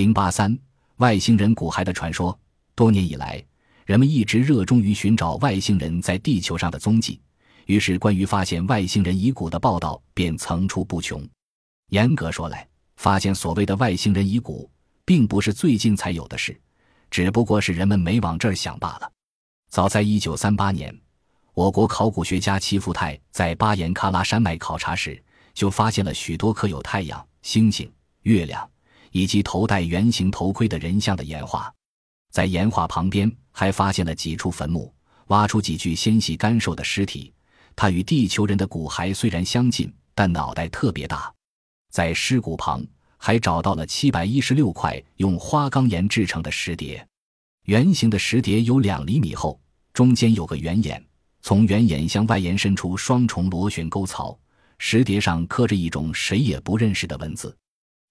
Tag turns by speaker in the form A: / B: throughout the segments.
A: 零八三外星人骨骸的传说。多年以来，人们一直热衷于寻找外星人在地球上的踪迹，于是关于发现外星人遗骨的报道便层出不穷。严格说来，发现所谓的外星人遗骨，并不是最近才有的事，只不过是人们没往这儿想罢了。早在一九三八年，我国考古学家齐福泰在巴颜喀拉山脉考察时，就发现了许多刻有太阳、星星、月亮以及头戴圆形头盔的人像的岩画。在岩画旁边，还发现了几处坟墓，挖出几具纤细干瘦的尸体。它与地球人的骨骸虽然相近，但脑袋特别大。在尸骨旁还找到了七百一十六块用花岗岩制成的石碟，圆形的石碟有两厘米厚，中间有个圆眼，从圆眼向外延伸出双重螺旋沟槽。石碟上刻着一种谁也不认识的文字。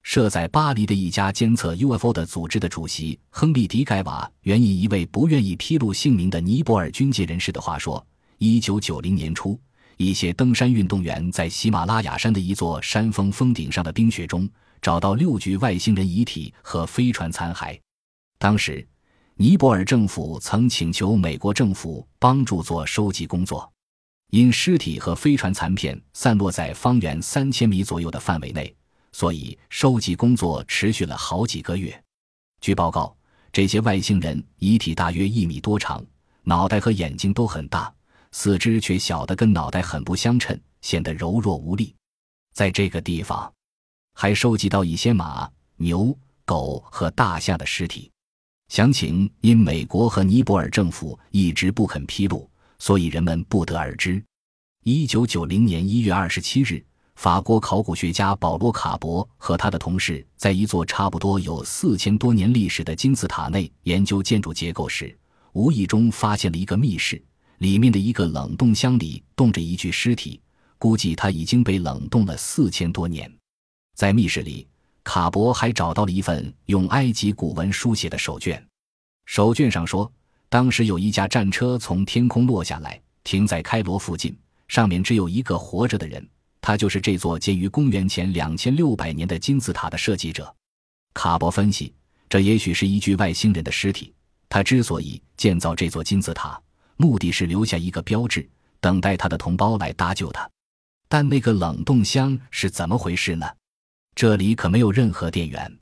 A: 设在巴黎的一家监测 UFO 的组织的主席亨利·迪盖瓦援引一位不愿意披露姓名的尼泊尔军界人士的话说：，一九九零年初。一些登山运动员在喜马拉雅山的一座山峰峰顶上的冰雪中找到六具外星人遗体和飞船残骸。当时，尼泊尔政府曾请求美国政府帮助做收集工作，因尸体和飞船残片散落在方圆三千米左右的范围内，所以收集工作持续了好几个月。据报告，这些外星人遗体大约一米多长，脑袋和眼睛都很大。四肢却小得跟脑袋很不相称，显得柔弱无力。在这个地方，还收集到一些马、牛、狗和大象的尸体。详情因美国和尼泊尔政府一直不肯披露，所以人们不得而知。一九九零年一月二十七日，法国考古学家保罗·卡博和他的同事在一座差不多有四千多年历史的金字塔内研究建筑结构时，无意中发现了一个密室。里面的一个冷冻箱里冻着一具尸体，估计他已经被冷冻了四千多年。在密室里，卡博还找到了一份用埃及古文书写的手卷。手卷上说，当时有一架战车从天空落下来，停在开罗附近，上面只有一个活着的人，他就是这座建于公元前两千六百年的金字塔的设计者。卡博分析，这也许是一具外星人的尸体。他之所以建造这座金字塔。目的是留下一个标志，等待他的同胞来搭救他。但那个冷冻箱是怎么回事呢？这里可没有任何电源。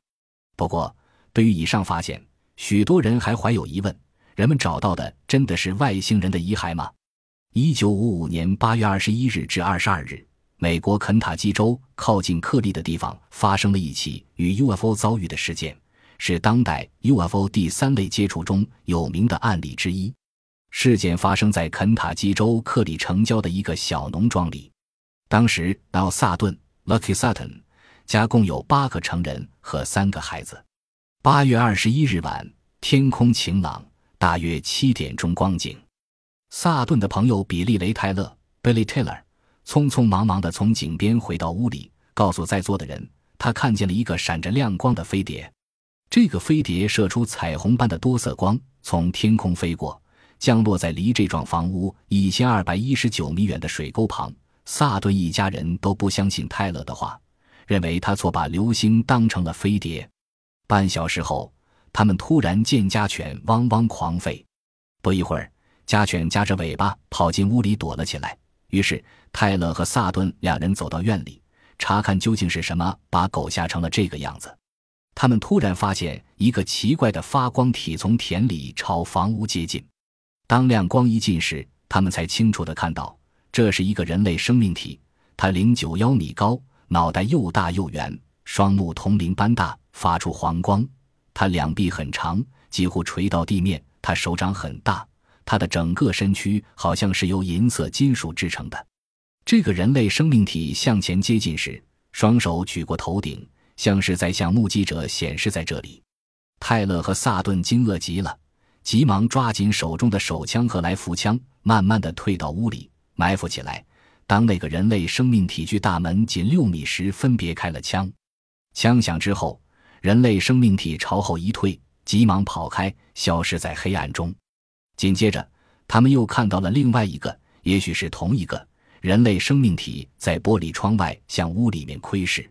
A: 不过，对于以上发现，许多人还怀有疑问：人们找到的真的是外星人的遗骸吗？一九五五年八月二十一日至二十二日，美国肯塔基州靠近克利的地方发生了一起与 UFO 遭遇的事件，是当代 UFO 第三类接触中有名的案例之一。事件发生在肯塔基州克里城郊的一个小农庄里。当时，奥萨顿 （Lucky Sutton） 家共有八个成人和三个孩子。八月二十一日晚，天空晴朗，大约七点钟光景。萨顿的朋友比利·雷泰勒 （Billy Taylor） 匆匆忙忙地从井边回到屋里，告诉在座的人，他看见了一个闪着亮光的飞碟。这个飞碟射出彩虹般的多色光，从天空飞过。降落在离这幢房屋一千二百一十九米远的水沟旁。萨顿一家人都不相信泰勒的话，认为他错把流星当成了飞碟。半小时后，他们突然见家犬汪汪狂吠。不一会儿，家犬夹着尾巴跑进屋里躲了起来。于是，泰勒和萨顿两人走到院里，查看究竟是什么把狗吓成了这个样子。他们突然发现一个奇怪的发光体从田里朝房屋接近。当亮光一近时，他们才清楚地看到，这是一个人类生命体。它零九幺米高，脑袋又大又圆，双目铜铃般大，发出黄光。它两臂很长，几乎垂到地面。它手掌很大，他的整个身躯好像是由银色金属制成的。这个人类生命体向前接近时，双手举过头顶，像是在向目击者显示在这里。泰勒和萨顿惊愕极了。急忙抓紧手中的手枪和来福枪，慢慢的退到屋里埋伏起来。当那个人类生命体距大门仅六米时，分别开了枪。枪响之后，人类生命体朝后一退，急忙跑开，消失在黑暗中。紧接着，他们又看到了另外一个，也许是同一个人类生命体在玻璃窗外向屋里面窥视。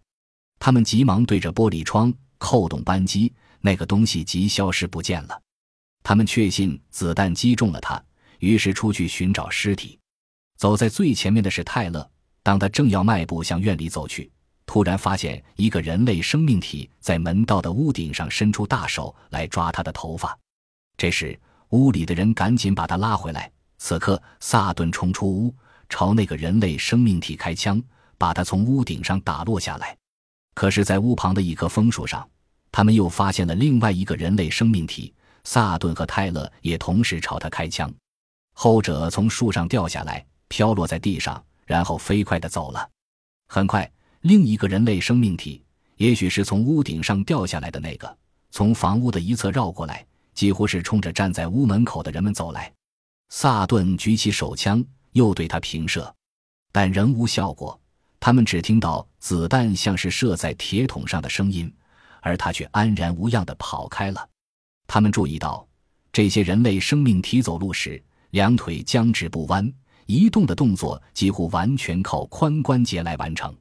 A: 他们急忙对着玻璃窗扣动扳机。那个东西即消失不见了。他们确信子弹击中了他，于是出去寻找尸体。走在最前面的是泰勒。当他正要迈步向院里走去，突然发现一个人类生命体在门道的屋顶上伸出大手来抓他的头发。这时，屋里的人赶紧把他拉回来。此刻，萨顿冲出屋，朝那个人类生命体开枪，把他从屋顶上打落下来。可是，在屋旁的一棵枫树上，他们又发现了另外一个人类生命体。萨顿和泰勒也同时朝他开枪，后者从树上掉下来，飘落在地上。然后飞快地走了。很快，另一个人类生命体，也许是从屋顶上掉下来的那个，从房屋的一侧绕过来，几乎是冲着站在屋门口的人们走来。萨顿举起手枪，又对他平射，但仍无效果。他们只听到子弹像是射在铁桶上的声音，而他却安然无恙地跑开了。他们注意到，这些人类生命体走路时，两腿僵直不弯。移动的动作几乎完全靠髋关节来完成，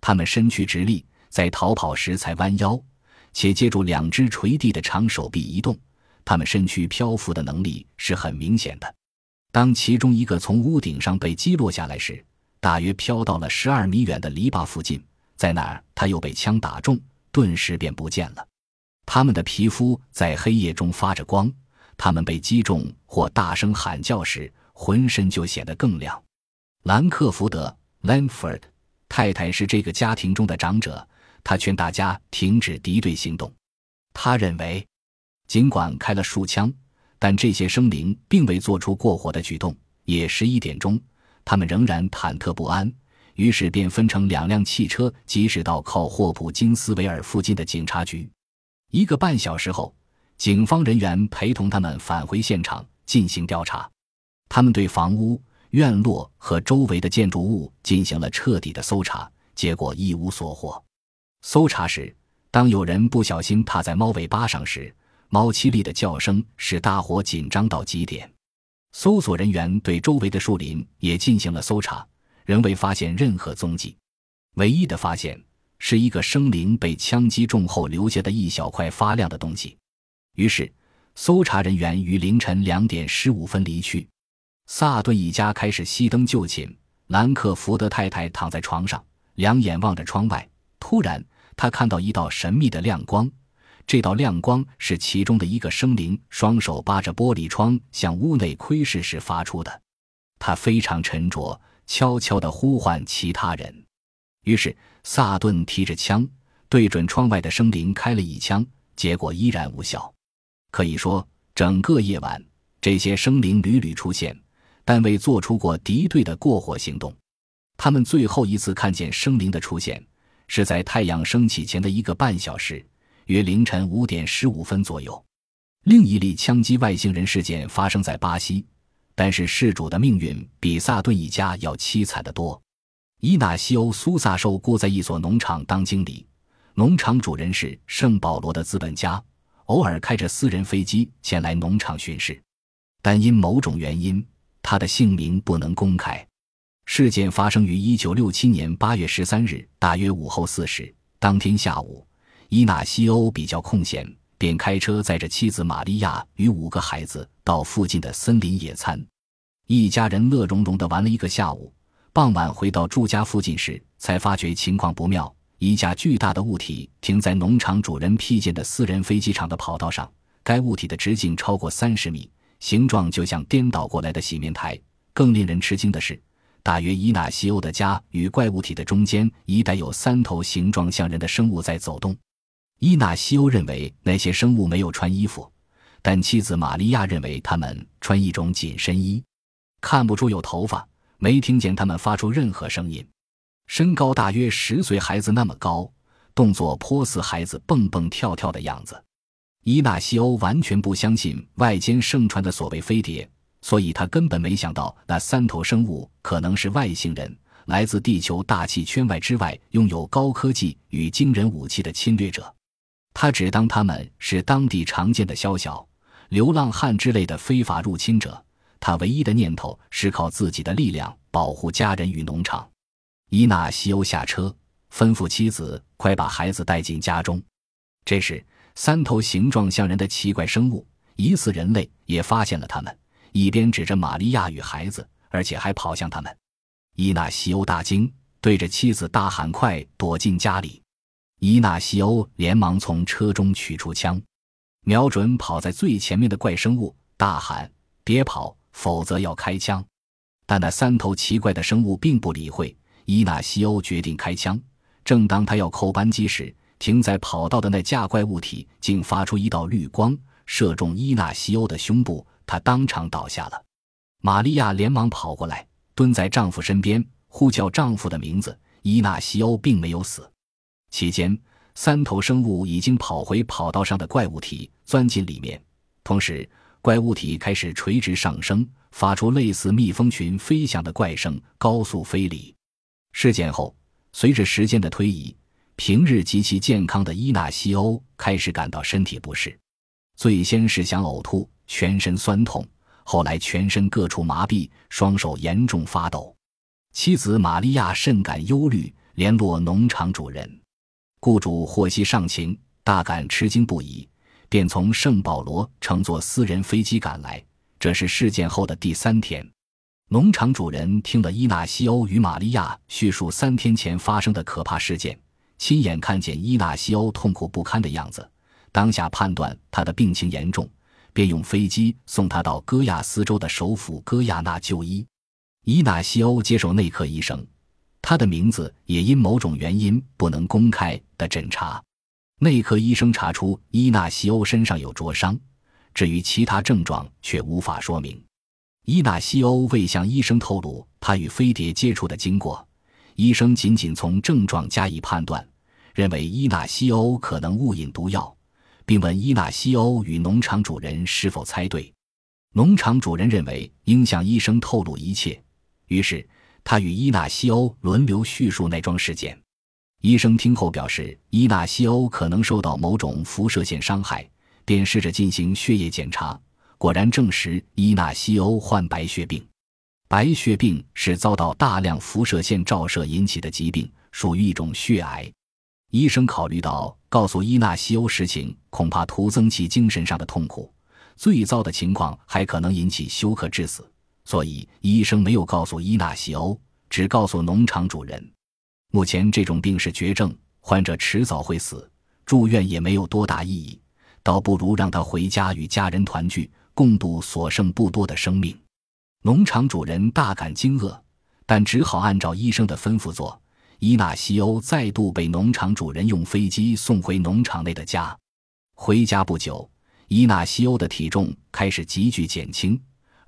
A: 他们身躯直立，在逃跑时才弯腰，且借助两只垂地的长手臂移动。他们身躯漂浮的能力是很明显的。当其中一个从屋顶上被击落下来时，大约飘到了十二米远的篱笆附近，在那儿他又被枪打中，顿时便不见了。他们的皮肤在黑夜中发着光，他们被击中或大声喊叫时。浑身就显得更亮。兰克福德 （Lanford） 太太是这个家庭中的长者，他劝大家停止敌对行动。他认为，尽管开了数枪，但这些生灵并未做出过火的举动。也十一点钟，他们仍然忐忑不安，于是便分成两辆汽车，疾驶到靠霍普金斯维尔附近的警察局。一个半小时后，警方人员陪同他们返回现场进行调查。他们对房屋、院落和周围的建筑物进行了彻底的搜查，结果一无所获。搜查时，当有人不小心踏在猫尾巴上时，猫凄厉的叫声使大伙紧张到极点。搜索人员对周围的树林也进行了搜查，仍未发现任何踪迹。唯一的发现是一个生灵被枪击中后留下的一小块发亮的东西。于是，搜查人员于凌晨两点十五分离去。萨顿一家开始熄灯就寝。兰克福德太太躺在床上，两眼望着窗外。突然，他看到一道神秘的亮光。这道亮光是其中的一个生灵双手扒着玻璃窗向屋内窥视时发出的。他非常沉着，悄悄地呼唤其他人。于是，萨顿提着枪对准窗外的生灵开了一枪，结果依然无效。可以说，整个夜晚，这些生灵屡屡出现。但未做出过敌对的过火行动。他们最后一次看见生灵的出现，是在太阳升起前的一个半小时，约凌晨五点十五分左右。另一例枪击外星人事件发生在巴西，但是事主的命运比萨顿一家要凄惨得多。伊纳西欧·苏萨受雇在一所农场当经理，农场主人是圣保罗的资本家，偶尔开着私人飞机前来农场巡视，但因某种原因。他的姓名不能公开。事件发生于一九六七年八月十三日，大约午后四时。当天下午，伊纳西欧比较空闲，便开车载着妻子玛利亚与五个孩子到附近的森林野餐。一家人乐融融地玩了一个下午。傍晚回到住家附近时，才发觉情况不妙。一架巨大的物体停在农场主人辟建的私人飞机场的跑道上，该物体的直径超过三十米。形状就像颠倒过来的洗面台。更令人吃惊的是，大约伊纳西欧的家与怪物体的中间，一带有三头形状像人的生物在走动。伊纳西欧认为那些生物没有穿衣服，但妻子玛利亚认为他们穿一种紧身衣，看不出有头发，没听见他们发出任何声音。身高大约十岁孩子那么高，动作颇似孩子蹦蹦跳跳的样子。伊纳西欧完全不相信外间盛传的所谓飞碟，所以他根本没想到那三头生物可能是外星人，来自地球大气圈外之外，拥有高科技与惊人武器的侵略者。他只当他们是当地常见的宵小流浪汉之类的非法入侵者。他唯一的念头是靠自己的力量保护家人与农场。伊纳西欧下车，吩咐妻子快把孩子带进家中。这时。三头形状像人的奇怪生物，疑似人类，也发现了他们，一边指着玛利亚与孩子，而且还跑向他们。伊纳西欧大惊，对着妻子大喊：“快躲进家里！”伊纳西欧连忙从车中取出枪，瞄准跑在最前面的怪生物，大喊：“别跑，否则要开枪！”但那三头奇怪的生物并不理会。伊纳西欧决定开枪。正当他要扣扳机时，停在跑道的那架怪物体竟发出一道绿光，射中伊纳西欧的胸部，他当场倒下了。玛利亚连忙跑过来，蹲在丈夫身边，呼叫丈夫的名字。伊纳西欧并没有死。期间，三头生物已经跑回跑道上的怪物体，钻进里面。同时，怪物体开始垂直上升，发出类似蜜蜂群飞翔的怪声，高速飞离。事件后，随着时间的推移，平日极其健康的伊纳西欧开始感到身体不适，最先是想呕吐、全身酸痛，后来全身各处麻痹，双手严重发抖。妻子玛利亚甚感忧虑，联络农场主人。雇主获悉上情，大感吃惊不已，便从圣保罗乘坐私人飞机赶来。这是事件后的第三天。农场主人听了伊纳西欧与玛利亚叙述三天前发生的可怕事件，亲眼看见伊纳西欧痛苦不堪的样子，当下判断他的病情严重，便用飞机送他到戈亚斯州的首府戈亚纳就医。伊纳西欧接受内科医生。他的名字也因某种原因不能公开的诊查，内科医生查出伊纳西欧身上有灼伤，至于其他症状却无法说明。伊纳西欧未向医生透露他与飞碟接触的经过，医生仅仅从症状加以判断，认为伊纳西欧可能误饮毒药，并问伊纳西欧与农场主人是否猜对。农场主人认为应向医生透露一切，于是。他与伊纳西欧轮流叙述那桩事件。医生听后表示，伊纳西欧可能受到某种辐射线伤害，便试着进行血液检查，果然证实伊纳西欧患白血病。白血病是遭到大量辐射线照射引起的疾病，属于一种血癌。医生考虑到告诉伊纳西欧实情恐怕徒增其精神上的痛苦，最糟的情况还可能引起休克致死。所以，医生没有告诉伊纳西欧，只告诉农场主人。目前这种病是绝症，患者迟早会死，住院也没有多大意义，倒不如让他回家与家人团聚，共度所剩不多的生命。农场主人大感惊愕，但只好按照医生的吩咐做。伊纳西欧再度被农场主人用飞机送回农场内的家。回家不久，伊纳西欧的体重开始急剧减轻。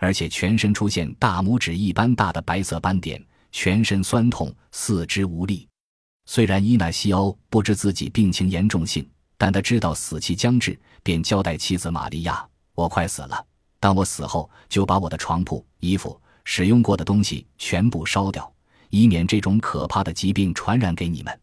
A: 而且全身出现大拇指一般大的白色斑点，全身酸痛，四肢无力。虽然伊纳西欧不知自己病情严重性，但他知道死期将至，便交代妻子玛利亚：“我快死了，当我死后，就把我的床铺、衣服、使用过的东西全部烧掉，以免这种可怕的疾病传染给你们。”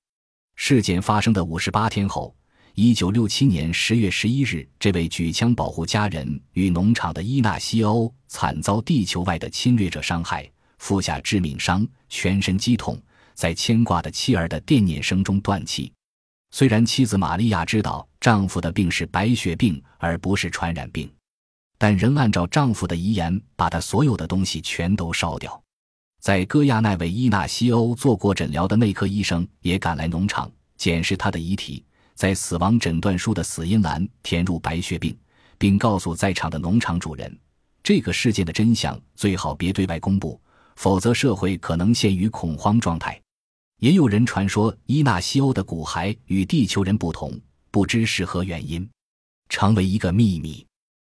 A: 事件发生的五十八天后。一九六七年十月十一日，这位举枪保护家人与农场的伊纳西欧惨遭地球外的侵略者伤害，负下致命伤，全身肌痛，在牵挂的妻儿的惦念声中断气。虽然妻子玛利亚知道丈夫的病是白血病而不是传染病，但仍按照丈夫的遗言，把他所有的东西全都烧掉。在戈亚那为伊纳西欧做过诊疗的内科医生也赶来农场检视他的遗体。在死亡诊断书的死因栏填入白血病，并告诉在场的农场主人，这个事件的真相最好别对外公布，否则社会可能陷于恐慌状态。也有人传说伊纳西欧的骨骸与地球人不同，不知是何原因，成为一个秘密。